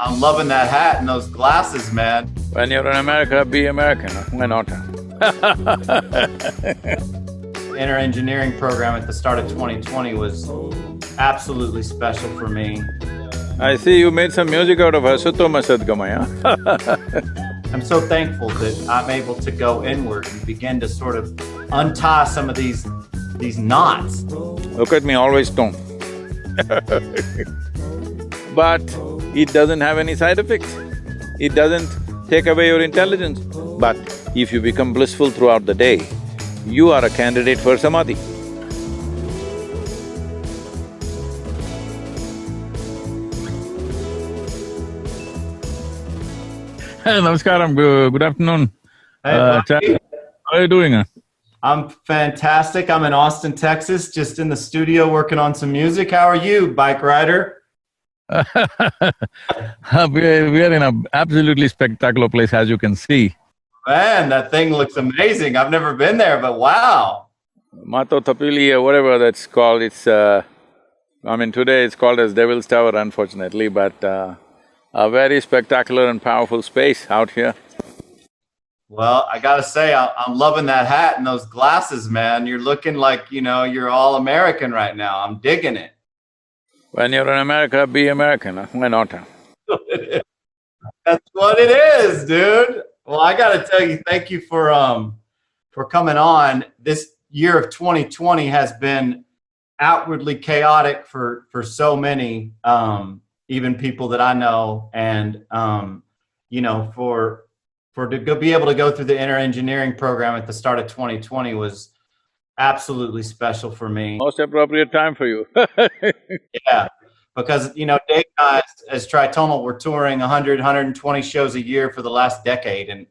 I'm loving that hat and those glasses, man. When you're in America, be American, why not? Inner engineering program at the start of 2020 was absolutely special for me. I see you made some music out of Asatoma Sadgamaya. I'm so thankful that I'm able to go inward and begin to sort of untie some of these these knots. Look at me, always stoned. but it doesn't have any side effects. It doesn't take away your intelligence. But if you become blissful throughout the day, you are a candidate for samadhi. Hey, Namaskaram, good, good afternoon. Hey, Uh, how are you doing? uh? I'm fantastic. I'm in Austin, Texas, just in the studio working on some music. How are you, bike rider? We are we are in an absolutely spectacular place, as you can see. Man, that thing looks amazing. I've never been there, but wow. Mato Tipila or whatever that's called, it's uh, I mean today it's called as Devil's Tower unfortunately, but uh, a very spectacular and powerful space out here. Well, I gotta say, I- I'm loving that hat and those glasses, man. You're looking like, you know, you're all American right now. I'm digging it. When you're in America, be American, why not? That's what it is, dude. Well, I got to tell you, thank you for um for coming on. This year of 2020 has been outwardly chaotic for for so many, um, even people that I know, and um, you know, for for to go, be able to go through the inner engineering program at the start of 2020 was absolutely special for me. Most appropriate time for you Yeah, because you know, Dave and I, as, as Tritonal, we're touring 100, 120 shows a year for the last decade, and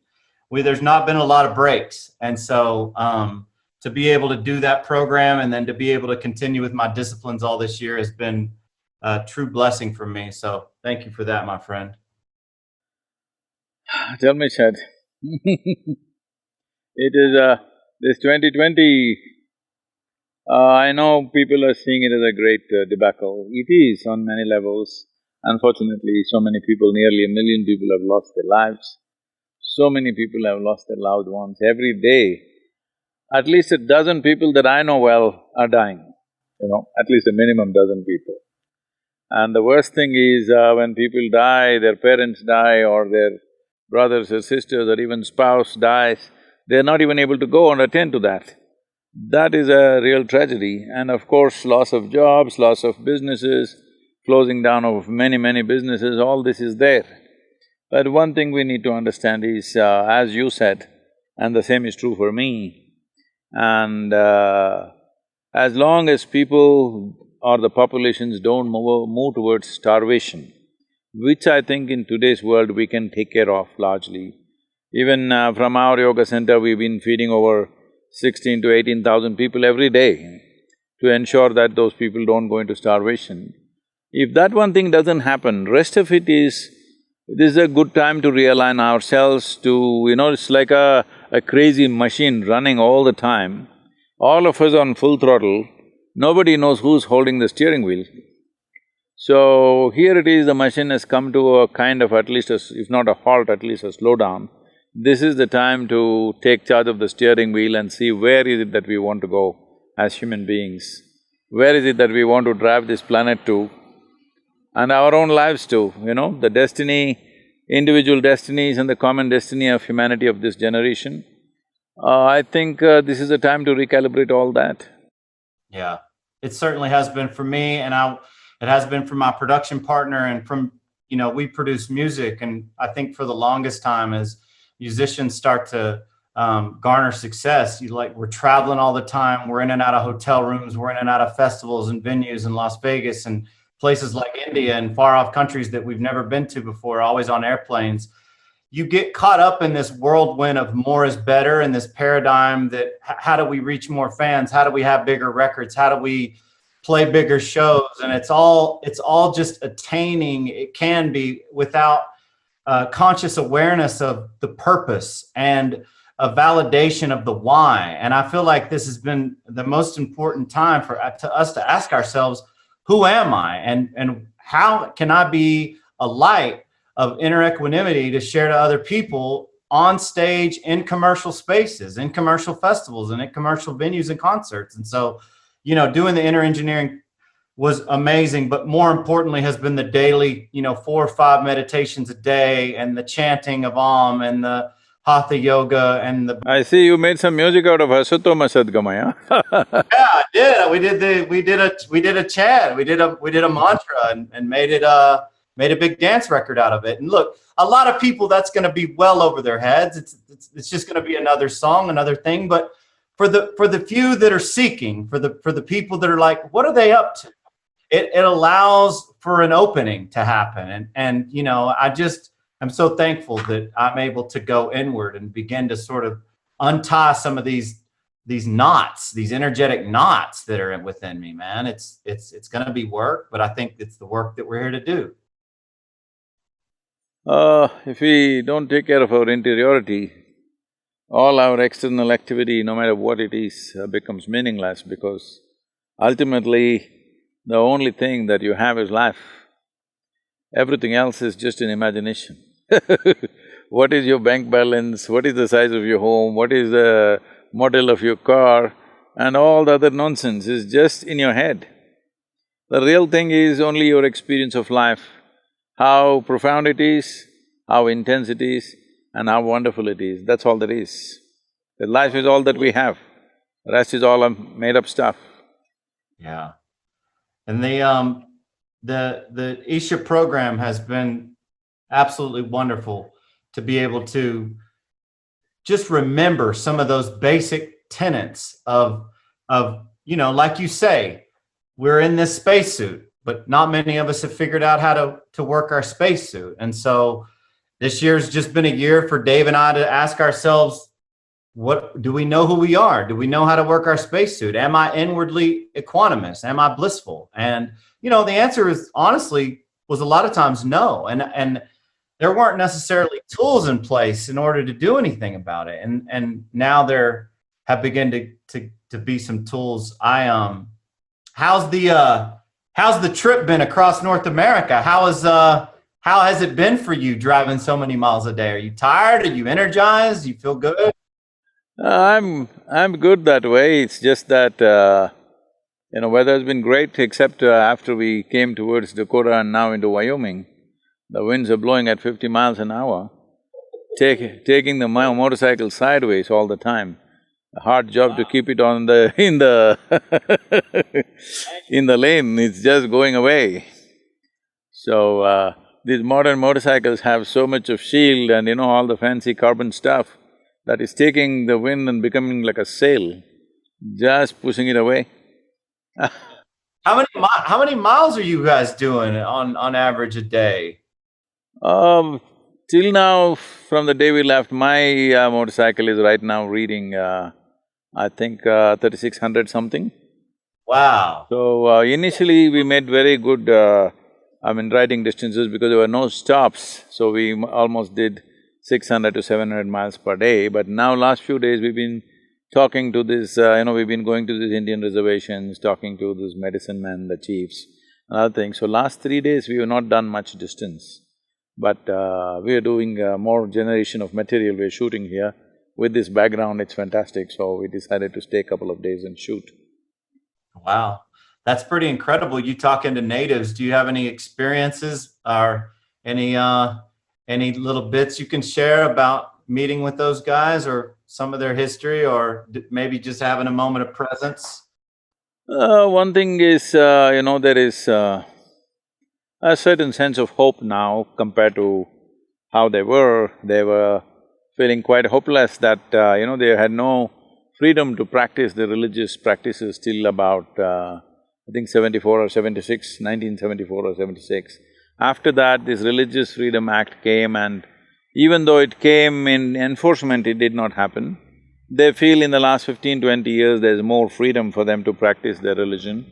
we there's not been a lot of breaks, and so um, to be able to do that program and then to be able to continue with my disciplines all this year has been a true blessing for me. So thank you for that, my friend. Tell me, Chad. it is uh, this 2020. Uh, I know people are seeing it as a great uh, debacle. It is on many levels. Unfortunately, so many people, nearly a million people have lost their lives. So many people have lost their loved ones. Every day, at least a dozen people that I know well are dying, you know, at least a minimum dozen people. And the worst thing is uh, when people die, their parents die or their brothers or sisters or even spouse dies, they're not even able to go and attend to that. That is a real tragedy and of course loss of jobs, loss of businesses, closing down of many, many businesses, all this is there. But one thing we need to understand is, uh, as you said, and the same is true for me, and uh, as long as people or the populations don't move, move towards starvation, which I think in today's world we can take care of largely. Even uh, from our yoga center, we've been feeding over sixteen to eighteen thousand people every day to ensure that those people don't go into starvation. If that one thing doesn't happen, rest of it is, this is a good time to realign ourselves to, you know, it's like a, a crazy machine running all the time. All of us on full throttle, nobody knows who's holding the steering wheel. So here it is, the machine has come to a kind of at least a, if not a halt, at least a slowdown. This is the time to take charge of the steering wheel and see where is it that we want to go as human beings. Where is it that we want to drive this planet to and our own lives too, you know, the destiny, individual destinies and the common destiny of humanity of this generation. Uh, I think uh, this is the time to recalibrate all that. Yeah, it certainly has been for me, and I, it has been for my production partner, and from you know we produce music, and I think for the longest time as musicians start to um, garner success, you like we're traveling all the time, we're in and out of hotel rooms, we're in and out of festivals and venues in Las Vegas and places like India and far off countries that we've never been to before, always on airplanes. You get caught up in this whirlwind of more is better and this paradigm that how do we reach more fans? How do we have bigger records? How do we play bigger shows? And it's all it's all just attaining it can be without uh, conscious awareness of the purpose and a validation of the why and i feel like this has been the most important time for uh, to us to ask ourselves who am i and and how can i be a light of inner equanimity to share to other people on stage in commercial spaces, in commercial festivals, and in commercial venues and concerts. And so, you know, doing the inner engineering was amazing, but more importantly has been the daily, you know, four or five meditations a day and the chanting of Om and the Hatha yoga and the I see you made some music out of Asatoma Sadgamaya. yeah, I did. We did the we did a we did a chant. We did a we did a mantra and, and made it uh made a big dance record out of it. And look, a lot of people that's going to be well over their heads. It's it's, it's just going to be another song, another thing. But for the for the few that are seeking, for the for the people that are like, what are they up to? It it allows for an opening to happen. And and you know, I just I'm so thankful that I'm able to go inward and begin to sort of untie some of these these knots, these energetic knots that are within me, man. It's it's it's going to be work, but I think it's the work that we're here to do. Uh, if we don't take care of our interiority, all our external activity, no matter what it is, uh, becomes meaningless because ultimately, the only thing that you have is life. Everything else is just an imagination. what is your bank balance, what is the size of your home, what is the model of your car, and all the other nonsense is just in your head. The real thing is only your experience of life how profound it is, how intense it is, and how wonderful it is, that's all there is. The life is all that we have, the rest is all made up stuff. Yeah. And the um the the Isha program has been absolutely wonderful to be able to just remember some of those basic tenets of of you know like you say we're in this spacesuit but not many of us have figured out how to to work our spacesuit. And so this year's just been a year for Dave and I to ask ourselves, what do we know who we are? Do we know how to work our spacesuit? Am I inwardly equanimous? Am I blissful? And you know, the answer is honestly was a lot of times no. And and there weren't necessarily tools in place in order to do anything about it. And and now there have begun to to to be some tools. I um how's the uh how's the trip been across North America? How is uh how has it been for you driving so many miles a day? Are you tired? Are you energized? You feel good? I'm I'm good that way. It's just that uh, you know weather has been great, except uh, after we came towards Dakota and now into Wyoming, the winds are blowing at fifty miles an hour, take, taking the motorcycle sideways all the time a hard job wow. to keep it on the… in the in the lane, it's just going away. So, uh, these modern motorcycles have so much of shield and you know, all the fancy carbon stuff that is taking the wind and becoming like a sail, just pushing it away How many how many miles are you guys doing on on average a day? Um, till now, from the day we left, my uh, motorcycle is right now reading uh, I think uh, 3600 something. Wow. So uh, initially we made very good, uh, I mean riding distances because there were no stops. So we almost did 600 to 700 miles per day. But now last few days we've been talking to this, uh, you know, we've been going to these Indian reservations, talking to these medicine men, the chiefs, and other things. So last three days we have not done much distance. But uh, we are doing uh, more generation of material we're shooting here with this background, it's fantastic. So we decided to stay a couple of days and shoot. Wow, that's pretty incredible. You talking to natives? Do you have any experiences or any uh, any little bits you can share about meeting with those guys, or some of their history, or maybe just having a moment of presence? Uh, one thing is, uh, you know, there is uh, a certain sense of hope now compared to how they were. They were feeling quite hopeless that, uh, you know, they had no freedom to practice the religious practices till about, uh, I think seventy-four or 76, 1974 or seventy-six. After that, this Religious Freedom Act came and even though it came in enforcement, it did not happen. They feel in the last 15, 20 years, there's more freedom for them to practice their religion.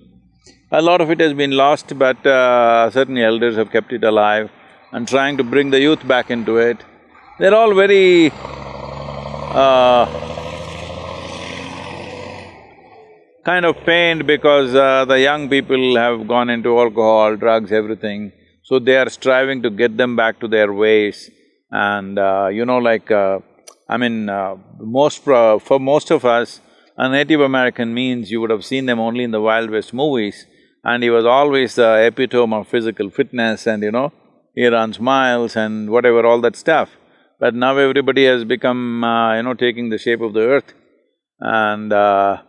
A lot of it has been lost, but uh, certain elders have kept it alive and trying to bring the youth back into it. They're all very uh, kind of pained because uh, the young people have gone into alcohol, drugs, everything. So they are striving to get them back to their ways. And uh, you know like, uh, I mean, uh, most for most of us, a Native American means you would have seen them only in the Wild West movies. And he was always the epitome of physical fitness and you know, he runs miles and whatever, all that stuff. But now everybody has become, uh, you know, taking the shape of the earth. And uh,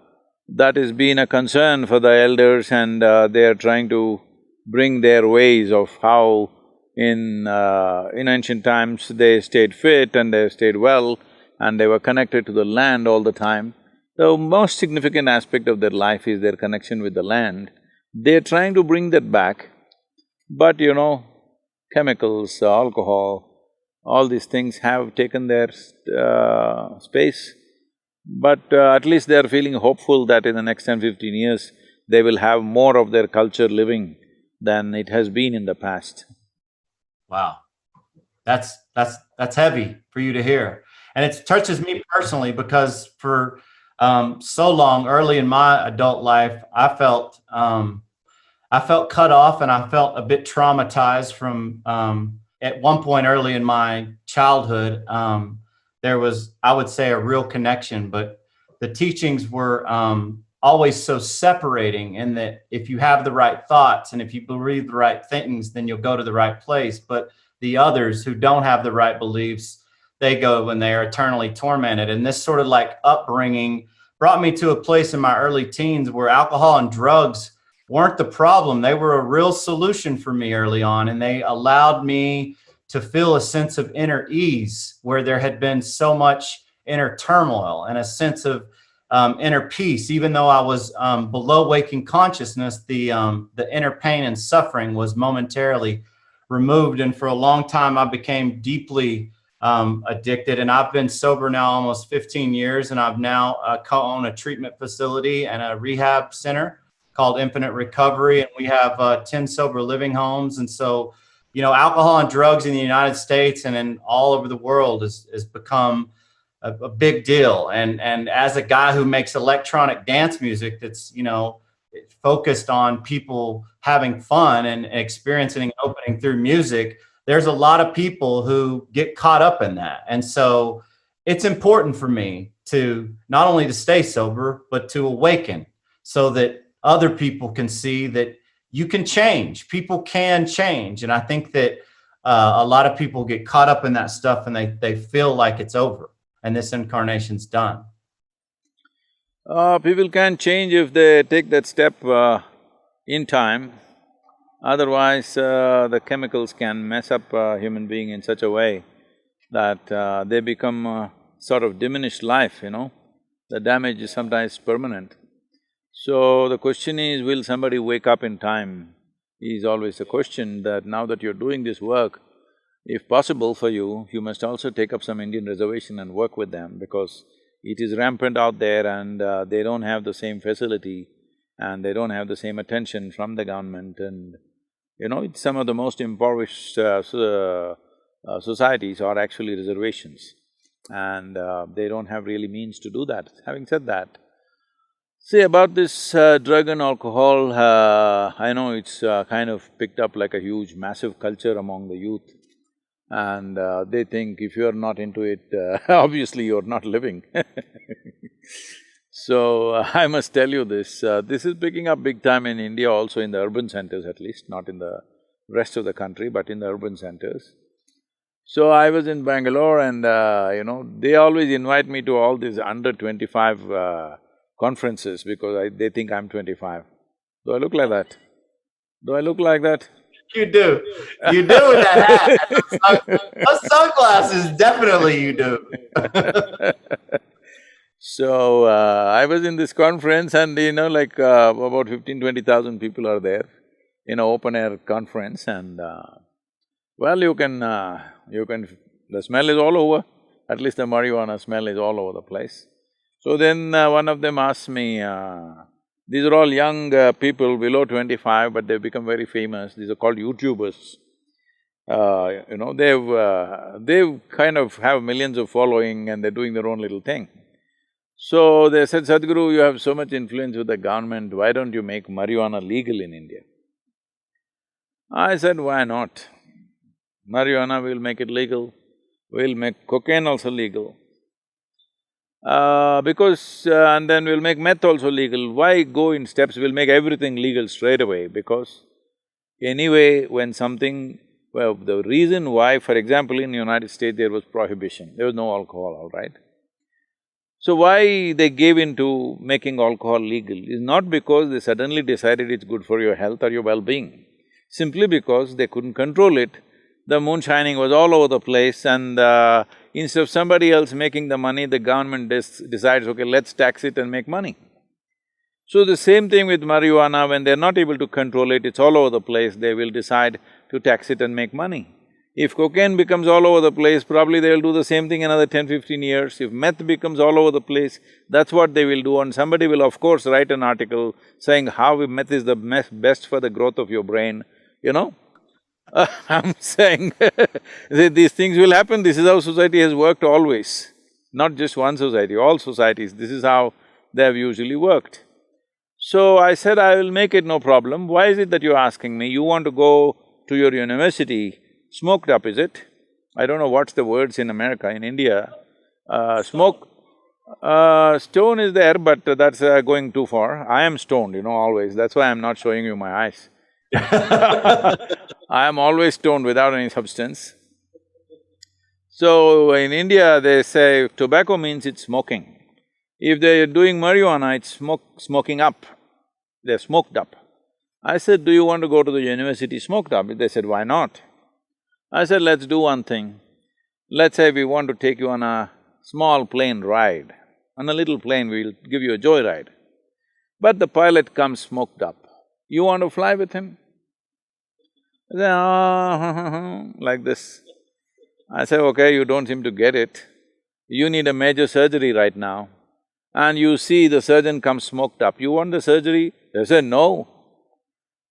that has been a concern for the elders and uh, they are trying to bring their ways of how in… Uh, in ancient times they stayed fit and they stayed well and they were connected to the land all the time. The most significant aspect of their life is their connection with the land. They're trying to bring that back, but you know, chemicals, alcohol, all these things have taken their uh, space. But uh, at least they are feeling hopeful that in the next 10, 15 years, they will have more of their culture living than it has been in the past. Wow. That's… that's… that's heavy for you to hear. And it touches me personally because for um, so long, early in my adult life, I felt… um, I felt cut off and I felt a bit traumatized from… um, at one point early in my childhood, um, there was, I would say, a real connection, but the teachings were um, always so separating in that if you have the right thoughts and if you believe the right things, then you'll go to the right place. But the others who don't have the right beliefs, they go when they are eternally tormented. And this sort of like upbringing brought me to a place in my early teens where alcohol and drugs weren't the problem. They were a real solution for me early on, and they allowed me to feel a sense of inner ease where there had been so much inner turmoil and a sense of um, inner peace. Even though I was um, below waking consciousness, the um, the inner pain and suffering was momentarily removed. And for a long time, I became deeply um, addicted. And I've been sober now almost 15 years, and I've now uh, co-own a treatment facility and a rehab center called Infinite Recovery, and we have uh, 10 sober living homes. And so you know, alcohol and drugs in the United States and in all over the world has, has become a, a, big deal. And and as a guy who makes electronic dance music, that's you know focused on people having fun and experiencing and opening through music. There's a lot of people who get caught up in that, and so it's important for me to not only to stay sober but to awaken so that other people can see that you can change. People can change. And I think that uh, a lot of people get caught up in that stuff and they, they feel like it's over and this incarnation's done. Uh, people can change if they take that step uh, in time. Otherwise, uh, the chemicals can mess up a human being in such a way that uh, they become sort of diminished life, you know. The damage is sometimes permanent. So the question is, will somebody wake up in time? Is always the question that now that you're doing this work, if possible for you, you must also take up some Indian reservation and work with them because it is rampant out there and uh, they don't have the same facility and they don't have the same attention from the government and you know, it's some of the most impoverished uh, so, uh, societies are actually reservations and uh, they don't have really means to do that. Having said that, See, about this uh, drug and alcohol, uh, I know it's uh, kind of picked up like a huge, massive culture among the youth. And uh, they think if you're not into it, uh, obviously you're not living So, uh, I must tell you this, this is picking up big time in India also in the urban centers at least, not in the rest of the country, but in the urban centers. So, I was in Bangalore and, you know, they always invite me to all these under twenty-five conferences because I, they think I'm twenty-five. Do I look like that? Do I look like that? You do. You do with that hat. Those sunglasses, definitely you do. so, uh, I was in this conference and you know like uh, about fifteen, twenty thousand people are there in an open-air conference and uh, well, you can… Uh, you can… the smell is all over, at least the marijuana smell is all over the place. So then uh, one of them asked me, uh, these are all young uh, people below twenty-five, but they've become very famous, these are called YouTubers. Uh, you know, they've… Uh, they've kind of have millions of following and they're doing their own little thing. So they said, Sadhguru, you have so much influence with the government, why don't you make marijuana legal in India? I said, why not? Marijuana, we'll make it legal. We'll make cocaine also legal. Uh, because… Uh, and then we'll make meth also legal. Why go in steps? We'll make everything legal straight away because anyway, when something… Well, the reason why, for example, in the United States there was prohibition, there was no alcohol, all right? So why they gave in to making alcohol legal is not because they suddenly decided it's good for your health or your well-being, simply because they couldn't control it. The moonshining was all over the place and uh, instead of somebody else making the money, the government decides, okay, let's tax it and make money. So the same thing with marijuana, when they're not able to control it, it's all over the place, they will decide to tax it and make money. If cocaine becomes all over the place, probably they'll do the same thing another 10, 15 years. If meth becomes all over the place, that's what they will do and somebody will of course write an article saying how meth is the best for the growth of your brain, you know? I'm saying these things will happen, this is how society has worked always. Not just one society, all societies, this is how they have usually worked. So I said, I will make it no problem. Why is it that you're asking me? You want to go to your university smoked up, is it? I don't know what's the words in America, in India. Uh, smoke… Uh, stone is there, but that's uh, going too far. I am stoned, you know, always, that's why I'm not showing you my eyes. I am always stoned without any substance. So, in India, they say tobacco means it's smoking. If they're doing marijuana, it's smoke… smoking up. They're smoked up. I said, do you want to go to the university smoked up? They said, why not? I said, let's do one thing. Let's say we want to take you on a small plane ride. On a little plane, we'll give you a joyride. But the pilot comes smoked up. You want to fly with him? Oh, like this. I say, okay, you don't seem to get it. You need a major surgery right now. And you see the surgeon comes smoked up. You want the surgery? They say, no.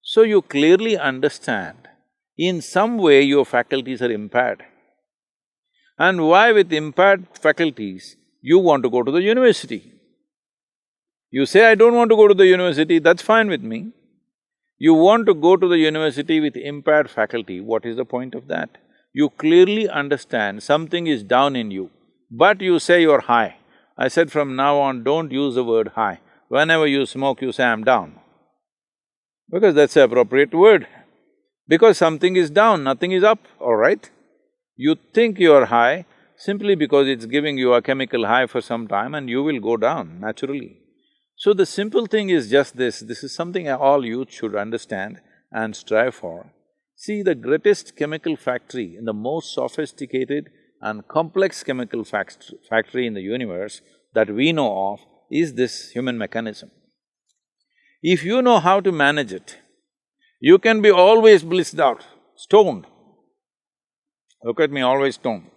So you clearly understand in some way your faculties are impaired. And why with impaired faculties, you want to go to the university? You say, I don't want to go to the university, that's fine with me. You want to go to the university with impaired faculty, what is the point of that? You clearly understand something is down in you, but you say you're high. I said from now on, don't use the word high. Whenever you smoke, you say, I'm down. Because that's the appropriate word. Because something is down, nothing is up, all right? You think you are high simply because it's giving you a chemical high for some time and you will go down naturally. So the simple thing is just this, this is something all youth should understand and strive for. See, the greatest chemical factory in the most sophisticated and complex chemical fact factory in the universe that we know of is this human mechanism. If you know how to manage it, you can be always blissed out, stoned. Look at me, always stoned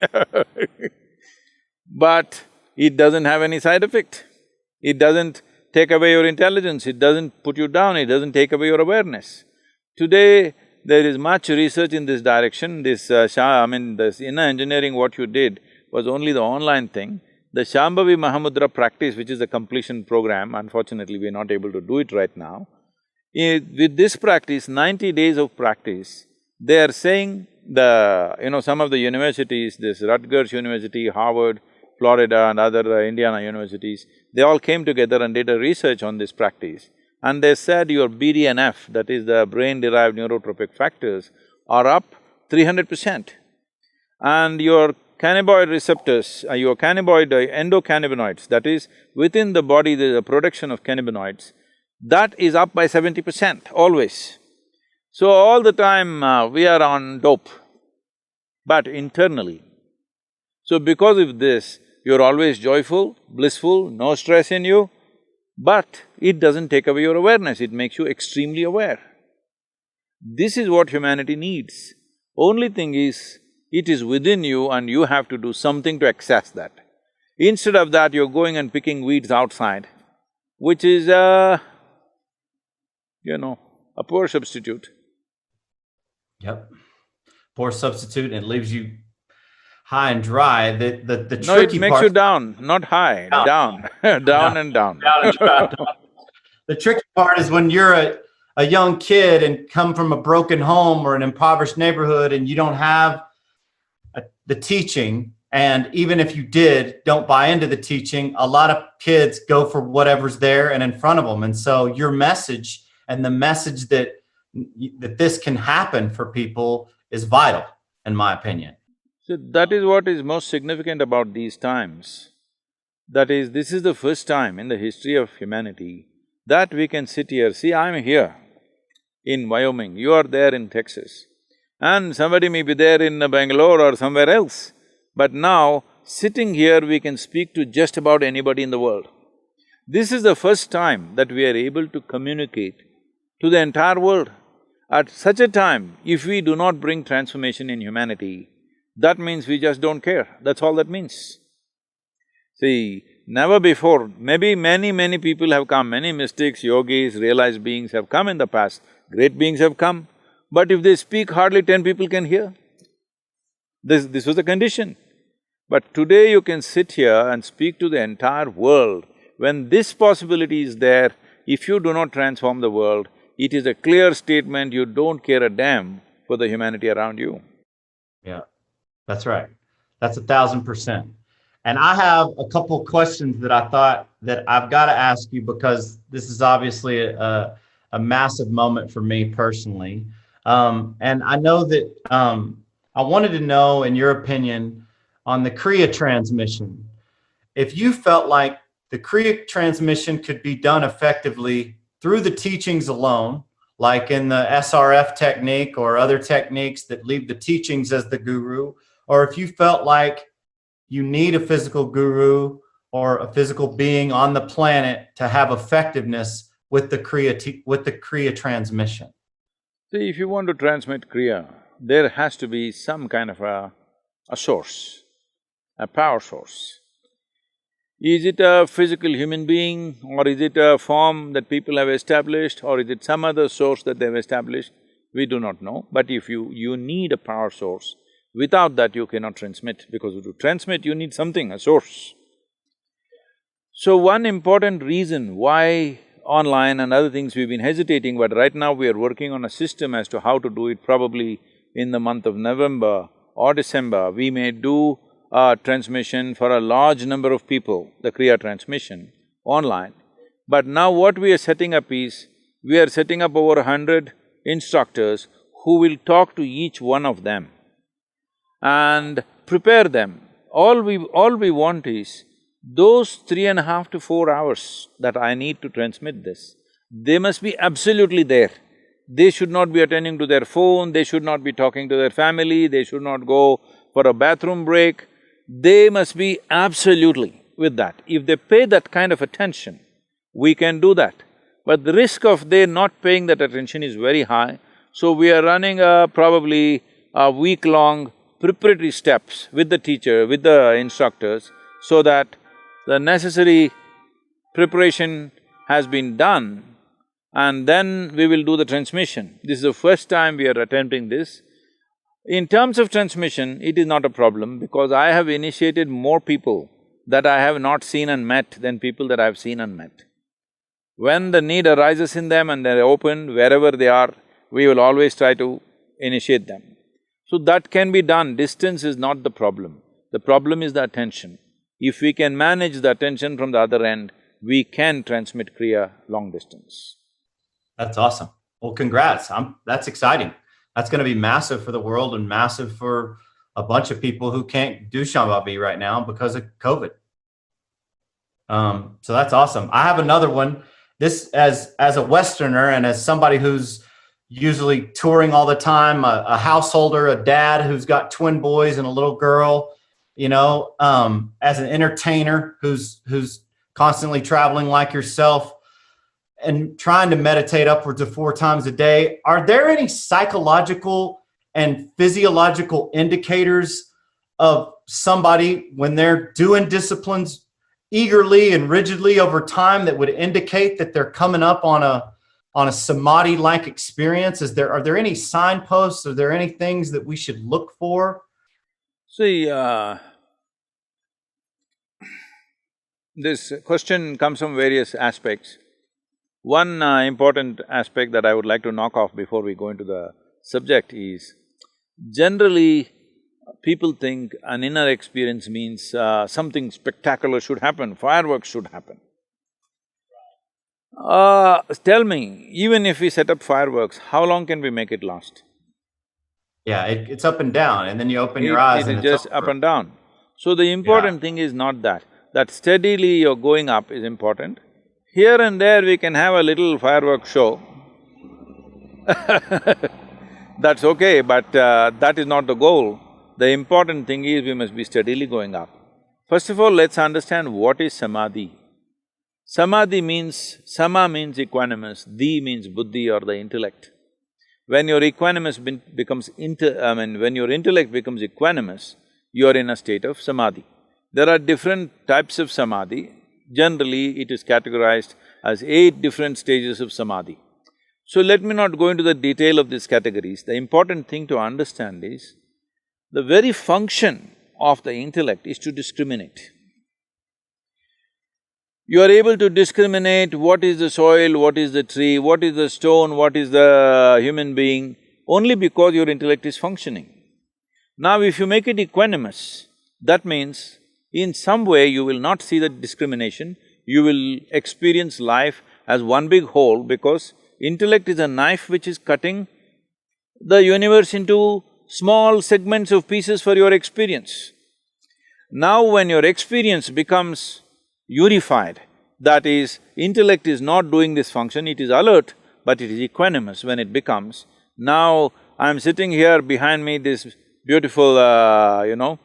But it doesn't have any side effect. It doesn't take away your intelligence, it doesn't put you down, it doesn't take away your awareness. Today, there is much research in this direction, this uh, I mean, this inner engineering what you did was only the online thing. The Shambhavi Mahamudra practice, which is a completion program, unfortunately we're not able to do it right now, with this practice, ninety days of practice, they are saying the… you know, some of the universities, this Rutgers University, Harvard, Florida and other uh, Indiana universities, they all came together and did a research on this practice. And they said your BDNF, that is the brain-derived neurotrophic factors, are up three hundred percent. And your cannabinoid receptors, uh, your cannabinoid uh, endocannabinoids, that is, within the body there's a production of cannabinoids, that is up by seventy percent, always. So all the time uh, we are on dope, but internally. So because of this, you're always joyful, blissful, no stress in you, but it doesn't take away your awareness, it makes you extremely aware. This is what humanity needs. Only thing is, it is within you and you have to do something to access that. Instead of that, you're going and picking weeds outside, which is, uh, you know, a poor substitute. Yep. Poor substitute and leaves you high and dry. The the, the no, tricky it makes part, you down, not high, down, down, down and down. down and down. the tricky part is when you're a a young kid and come from a broken home or an impoverished neighborhood and you don't have a, the teaching and even if you did don't buy into the teaching a lot of kids go for whatever's there and in front of them and so your message and the message that that this can happen for people is vital in my opinion that is what is most significant about these times that is, this is the first time in the history of humanity that we can sit here, see, I'm here in Wyoming, you are there in Texas, and somebody may be there in Bangalore or somewhere else. But now, sitting here, we can speak to just about anybody in the world. This is the first time that we are able to communicate to the entire world. At such a time, if we do not bring transformation in humanity, that means we just don't care, that's all that means. See, never before, maybe many, many people have come, many mystics, yogis, realized beings have come in the past, great beings have come, but if they speak, hardly ten people can hear. This… this was the condition. But today you can sit here and speak to the entire world. When this possibility is there, if you do not transform the world, it is a clear statement you don't care a damn for the humanity around you. Yeah, that's right. That's a thousand percent. And I have a couple questions that I thought that I've got to ask you because this is obviously a, a massive moment for me personally. Um, and I know that um, I wanted to know, in your opinion, on the Kriya transmission, if you felt like the Kriya transmission could be done effectively through the teachings alone, like in the SRF technique or other techniques that leave the teachings as the guru, or if you felt like you need a physical guru or a physical being on the planet to have effectiveness with the Kriya, with the Kriya transmission? See, if you want to transmit Kriya, there has to be some kind of a, a source, a power source. Is it a physical human being or is it a form that people have established or is it some other source that they've established? We do not know, but if you… you need a power source, Without that, you cannot transmit, because to transmit, you need something, a source. So one important reason why online and other things we've been hesitating, but right now we are working on a system as to how to do it probably in the month of November or December, we may do a transmission for a large number of people, the Kriya transmission, online. But now what we are setting up is, we are setting up over a hundred instructors who will talk to each one of them and prepare them. All we… all we want is those three and a half to four hours that I need to transmit this, they must be absolutely there. They should not be attending to their phone, they should not be talking to their family, they should not go for a bathroom break. They must be absolutely with that. If they pay that kind of attention, we can do that. But the risk of they not paying that attention is very high, so we are running a probably a week-long preparatory steps with the teacher, with the instructors, so that the necessary preparation has been done and then we will do the transmission. This is the first time we are attempting this. In terms of transmission, it is not a problem because I have initiated more people that I have not seen and met than people that I have seen and met. When the need arises in them and they're open, wherever they are, we will always try to initiate them. So that can be done, distance is not the problem. The problem is the attention. If we can manage the attention from the other end, we can transmit Kriya long distance. That's awesome. Well, congrats. I'm, that's exciting. That's going to be massive for the world and massive for a bunch of people who can't do Shambhavi right now because of COVID. Um, so that's awesome. I have another one. This as as a Westerner and as somebody who's usually touring all the time, a, a, householder, a dad who's got twin boys and a little girl, you know, um, as an entertainer who's who's constantly traveling like yourself and trying to meditate upwards of four times a day. Are there any psychological and physiological indicators of somebody when they're doing disciplines eagerly and rigidly over time that would indicate that they're coming up on a on a samadhi like experience? Is there are there any signposts? Are there any things that we should look for? See uh, this question comes from various aspects. One uh, important aspect that I would like to knock off before we go into the subject is, generally, people think an inner experience means uh, something spectacular should happen, fireworks should happen. Uh, tell me, even if we set up fireworks, how long can we make it last? Yeah, it, it's up and down, and then you open your eyes It and it's just up and down. So the important thing is not that, that steadily you're going up is important. Here and there we can have a little firework show. That's okay, but uh, that is not the goal. The important thing is we must be steadily going up. First of all, let's understand what is samadhi. Samadhi means… sama means equanimous, di means buddhi or the intellect. When your equanimous becomes inter… I mean, when your intellect becomes equanimous, you are in a state of samadhi. There are different types of samadhi. Generally, it is categorized as eight different stages of samadhi. So let me not go into the detail of these categories. The important thing to understand is, the very function of the intellect is to discriminate. You are able to discriminate what is the soil, what is the tree, what is the stone, what is the human being, only because your intellect is functioning. Now if you make it equanimous, that means in some way you will not see the discrimination, you will experience life as one big whole because intellect is a knife which is cutting the universe into small segments of pieces for your experience. Now when your experience becomes unified, that is, intellect is not doing this function, it is alert, but it is equanimous when it becomes. Now, I'm sitting here behind me, this beautiful, uh, you know,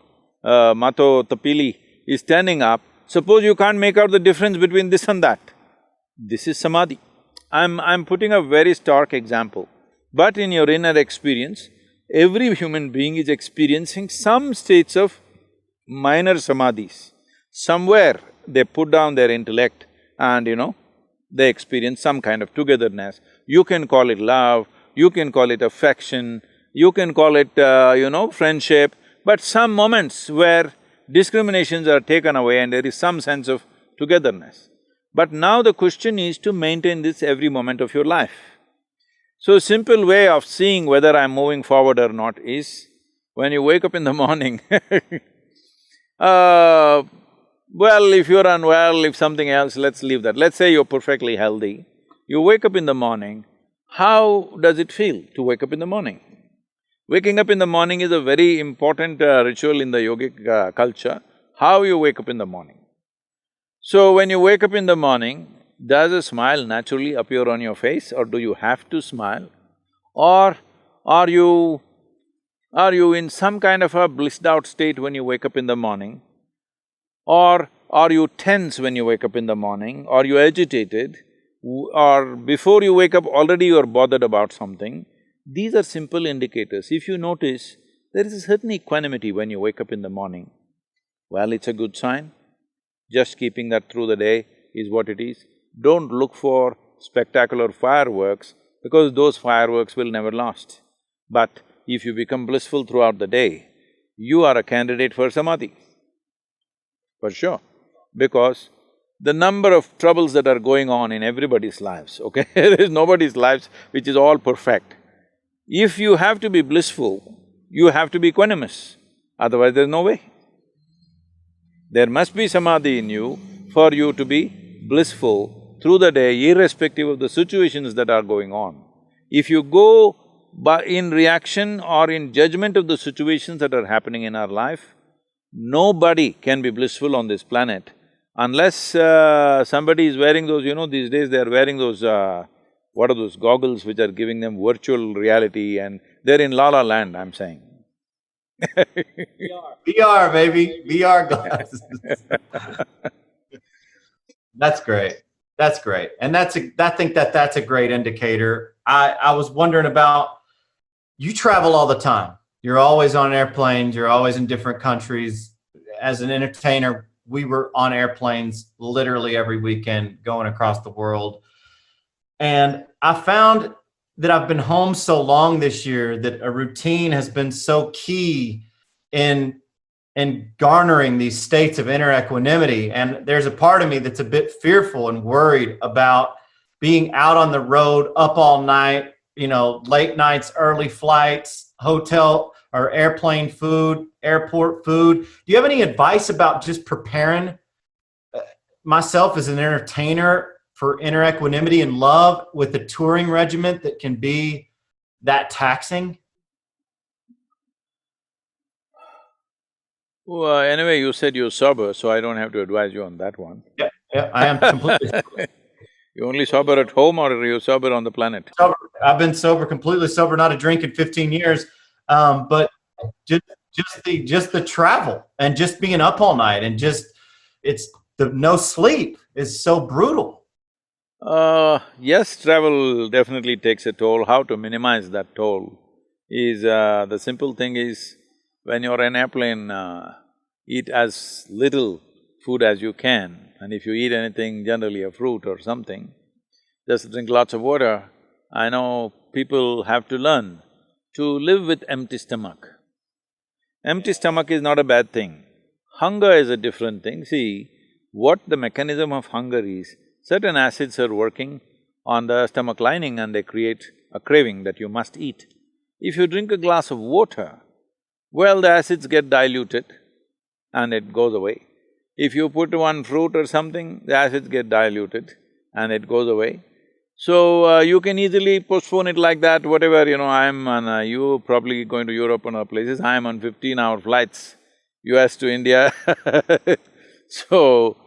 uh, Mato Tipila is standing up. Suppose you can't make out the difference between this and that. This is samadhi. I'm… I'm putting a very stark example. But in your inner experience, every human being is experiencing some states of minor samadhis. Somewhere they put down their intellect and, you know, they experience some kind of togetherness. You can call it love, you can call it affection, you can call it, uh, you know, friendship, but some moments where discriminations are taken away and there is some sense of togetherness. But now the question is to maintain this every moment of your life. So simple way of seeing whether I'm moving forward or not is, when you wake up in the morning uh, well, if you're unwell, if something else, let's leave that. Let's say you're perfectly healthy. You wake up in the morning, how does it feel to wake up in the morning? Waking up in the morning is a very important uh, ritual in the yogic uh, culture, how you wake up in the morning. So when you wake up in the morning, does a smile naturally appear on your face or do you have to smile? Or are you… are you in some kind of a blissed out state when you wake up in the morning? Or are you tense when you wake up in the morning? Are you agitated? Or before you wake up already you're bothered about something? These are simple indicators. If you notice, there is a certain equanimity when you wake up in the morning. Well, it's a good sign. Just keeping that through the day is what it is. Don't look for spectacular fireworks because those fireworks will never last. But if you become blissful throughout the day, you are a candidate for samadhi. For sure. Because the number of troubles that are going on in everybody's lives, okay? there is nobody's lives which is all perfect. If you have to be blissful, you have to be equanimous, otherwise there's no way. There must be samadhi in you for you to be blissful through the day, irrespective of the situations that are going on. If you go by in reaction or in judgment of the situations that are happening in our life, nobody can be blissful on this planet unless uh, somebody is wearing those, you know, these days they are wearing those, uh, what are those goggles which are giving them virtual reality and they're in la la land, I'm saying. VR, VR, baby, VR glasses. That's great. That's great. And that's a, I think that that's a great indicator. I, I was wondering about, you travel all the time. You're always on airplanes. You're always in different countries. As an entertainer, we were on airplanes literally every weekend going across the world. And I found that I've been home so long this year that a routine has been so key in in garnering these states of inner equanimity. And there's a part of me that's a bit fearful and worried about being out on the road, up all night, you know, late nights, early flights, hotel or airplane food, airport food. Do you have any advice about just preparing uh, myself as an entertainer for inner equanimity and love with a touring regiment that can be that taxing? Well, anyway, you said you're sober, so I don't have to advise you on that one. Yeah, yeah, I am completely sober. You only sober at home or are you sober on the planet? sober. I've been sober, completely sober, not a drink in 15 years. Um, but just just the just the travel and just being up all night and just it's the no sleep is so brutal. Uh, yes, travel definitely takes a toll. How to minimize that toll is, uh, the simple thing is, when you're in airplane, uh, eat as little food as you can. And if you eat anything, generally a fruit or something, just drink lots of water. I know people have to learn to live with empty stomach. Empty stomach is not a bad thing. Hunger is a different thing. See, what the mechanism of hunger is, certain acids are working on the stomach lining and they create a craving that you must eat. If you drink a glass of water, well, the acids get diluted and it goes away. If you put one fruit or something, the acids get diluted and it goes away. So, uh, you can easily postpone it like that, whatever, you know, I'm on… Uh, you probably going to Europe and other places, I'm on fifteen-hour flights, US to India So,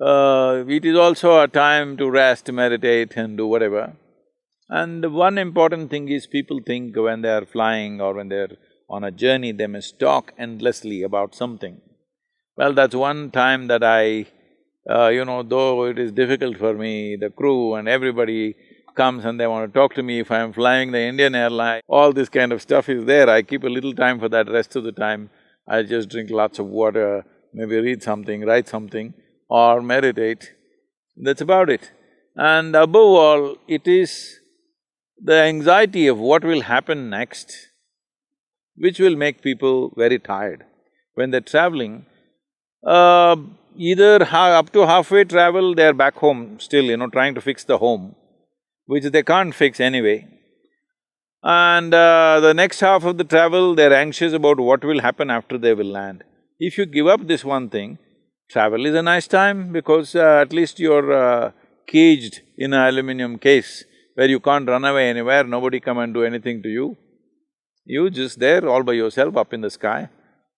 uh, it is also a time to rest, meditate and do whatever. And one important thing is people think when they are flying or when they're on a journey, they must talk endlessly about something. Well, that's one time that I, uh, you know, though it is difficult for me, the crew and everybody comes and they want to talk to me if I'm flying the Indian airline, all this kind of stuff is there. I keep a little time for that, rest of the time I just drink lots of water, maybe read something, write something or meditate. That's about it. And above all, it is the anxiety of what will happen next which will make people very tired. When they're traveling, uh, either up to halfway travel, they're back home still, you know, trying to fix the home, which they can't fix anyway. And uh, the next half of the travel, they're anxious about what will happen after they will land. If you give up this one thing, travel is a nice time because uh, at least you're uh, caged in an aluminum case where you can't run away anywhere, nobody come and do anything to you. You just there all by yourself up in the sky.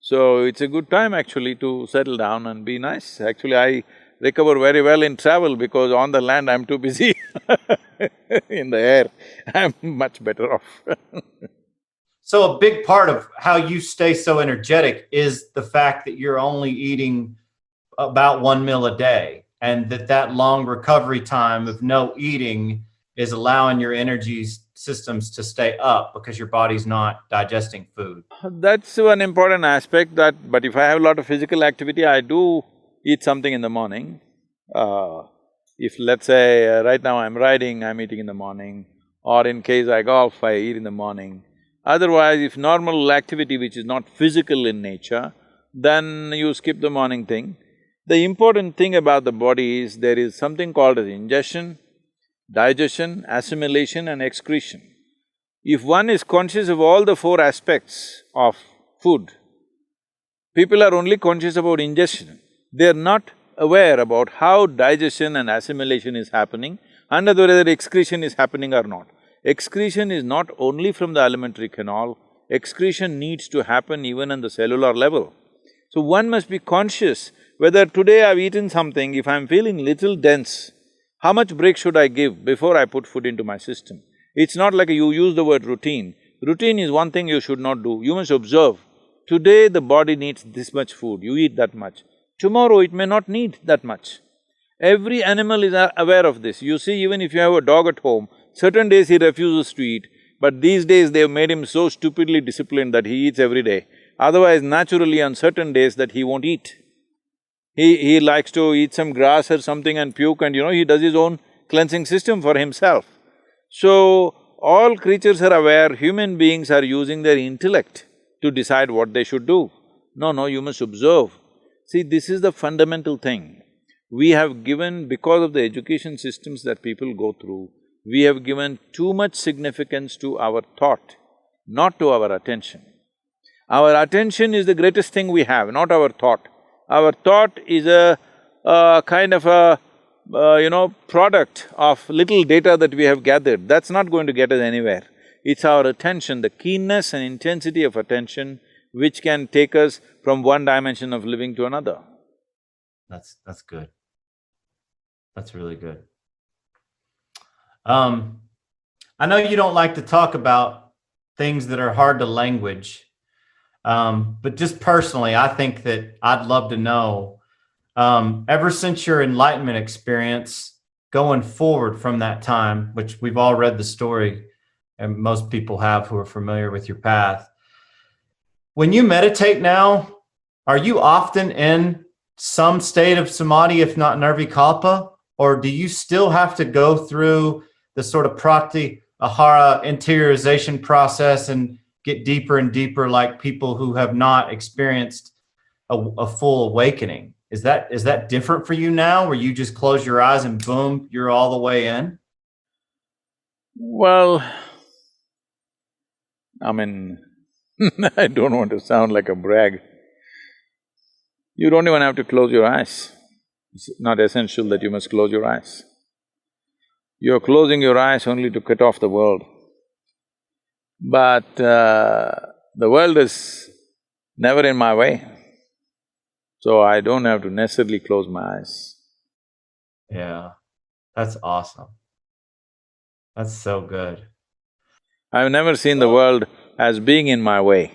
So it's a good time actually to settle down and be nice. Actually, I recover very well in travel because on the land I'm too busy in the air, I'm much better off So a big part of how you stay so energetic is the fact that you're only eating about one meal a day and that that long recovery time of no eating is allowing your energies systems to stay up because your body's not digesting food. That's one important aspect that… but if I have a lot of physical activity, I do eat something in the morning. Uh, if let's say uh, right now I'm riding, I'm eating in the morning, or in case I golf, I eat in the morning. Otherwise, if normal activity which is not physical in nature, then you skip the morning thing. The important thing about the body is there is something called as ingestion, digestion, assimilation and excretion. If one is conscious of all the four aspects of food, people are only conscious about ingestion. They are not aware about how digestion and assimilation is happening and whether excretion is happening or not. Excretion is not only from the alimentary canal, excretion needs to happen even on the cellular level. So one must be conscious whether today I've eaten something, if I'm feeling little dense, how much break should I give before I put food into my system? It's not like you use the word routine. Routine is one thing you should not do, you must observe. Today the body needs this much food, you eat that much. Tomorrow it may not need that much. Every animal is aware of this. You see, even if you have a dog at home, certain days he refuses to eat, but these days they've made him so stupidly disciplined that he eats every day. Otherwise, naturally on certain days that he won't eat. He… he likes to eat some grass or something and puke and you know, he does his own cleansing system for himself. So, all creatures are aware, human beings are using their intellect to decide what they should do. No, no, you must observe. See, this is the fundamental thing. we have given, because of the education systems that people go through, we have given too much significance to our thought, not to our attention. Our attention is the greatest thing we have, not our thought. Our thought is a, a kind of a, you know, product of little data that we have gathered. That's not going to get us anywhere. It's our attention, the keenness and intensity of attention which can take us from one dimension of living to another. That's that's good. That's really good. Um, I know you don't like to talk about things that are hard to language, um, but just personally, I think that I'd love to know. Um, ever since your enlightenment experience, going forward from that time, which we've all read the story, and most people have who are familiar with your path. When you meditate now, are you often in some state of samadhi, if not nirvikalpa, or do you still have to go through the sort of prakti ahara interiorization process and get deeper and deeper, like people who have not experienced a, a full awakening? Is that is that different for you now, where you just close your eyes and boom, you're all the way in? Well, I mean, I don't want to sound like a brag. You don't even have to close your eyes. It's not essential that you must close your eyes. You're closing your eyes only to cut off the world. But uh, the world is never in my way, so I don't have to necessarily close my eyes. Yeah, that's awesome. That's so good. I've never seen the world as being in my way.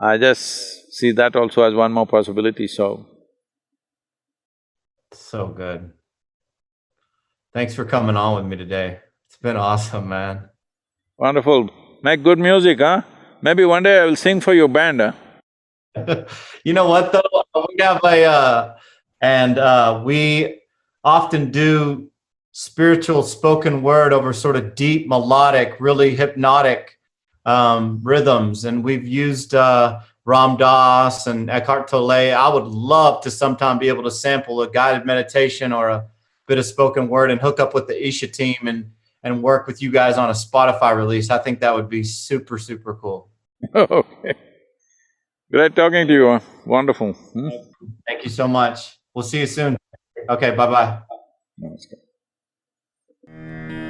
I just see that also as one more possibility, so So good. Thanks for coming on with me today. It's been awesome, man. Wonderful. Make good music, huh? Maybe one day I will sing for your band, huh? you know what though? We have a uh, and uh, we often do spiritual spoken word over sort of deep melodic, really hypnotic um, rhythms, and we've used uh, Ram Dass and Eckhart Tolle. I would love to sometime be able to sample a guided meditation or a bit of spoken word and hook up with the Isha team and and work with you guys on a Spotify release. I think that would be super super cool. okay. Great talking to you, wonderful. Hmm? Thank you so much. We'll see you soon. Okay, bye bye.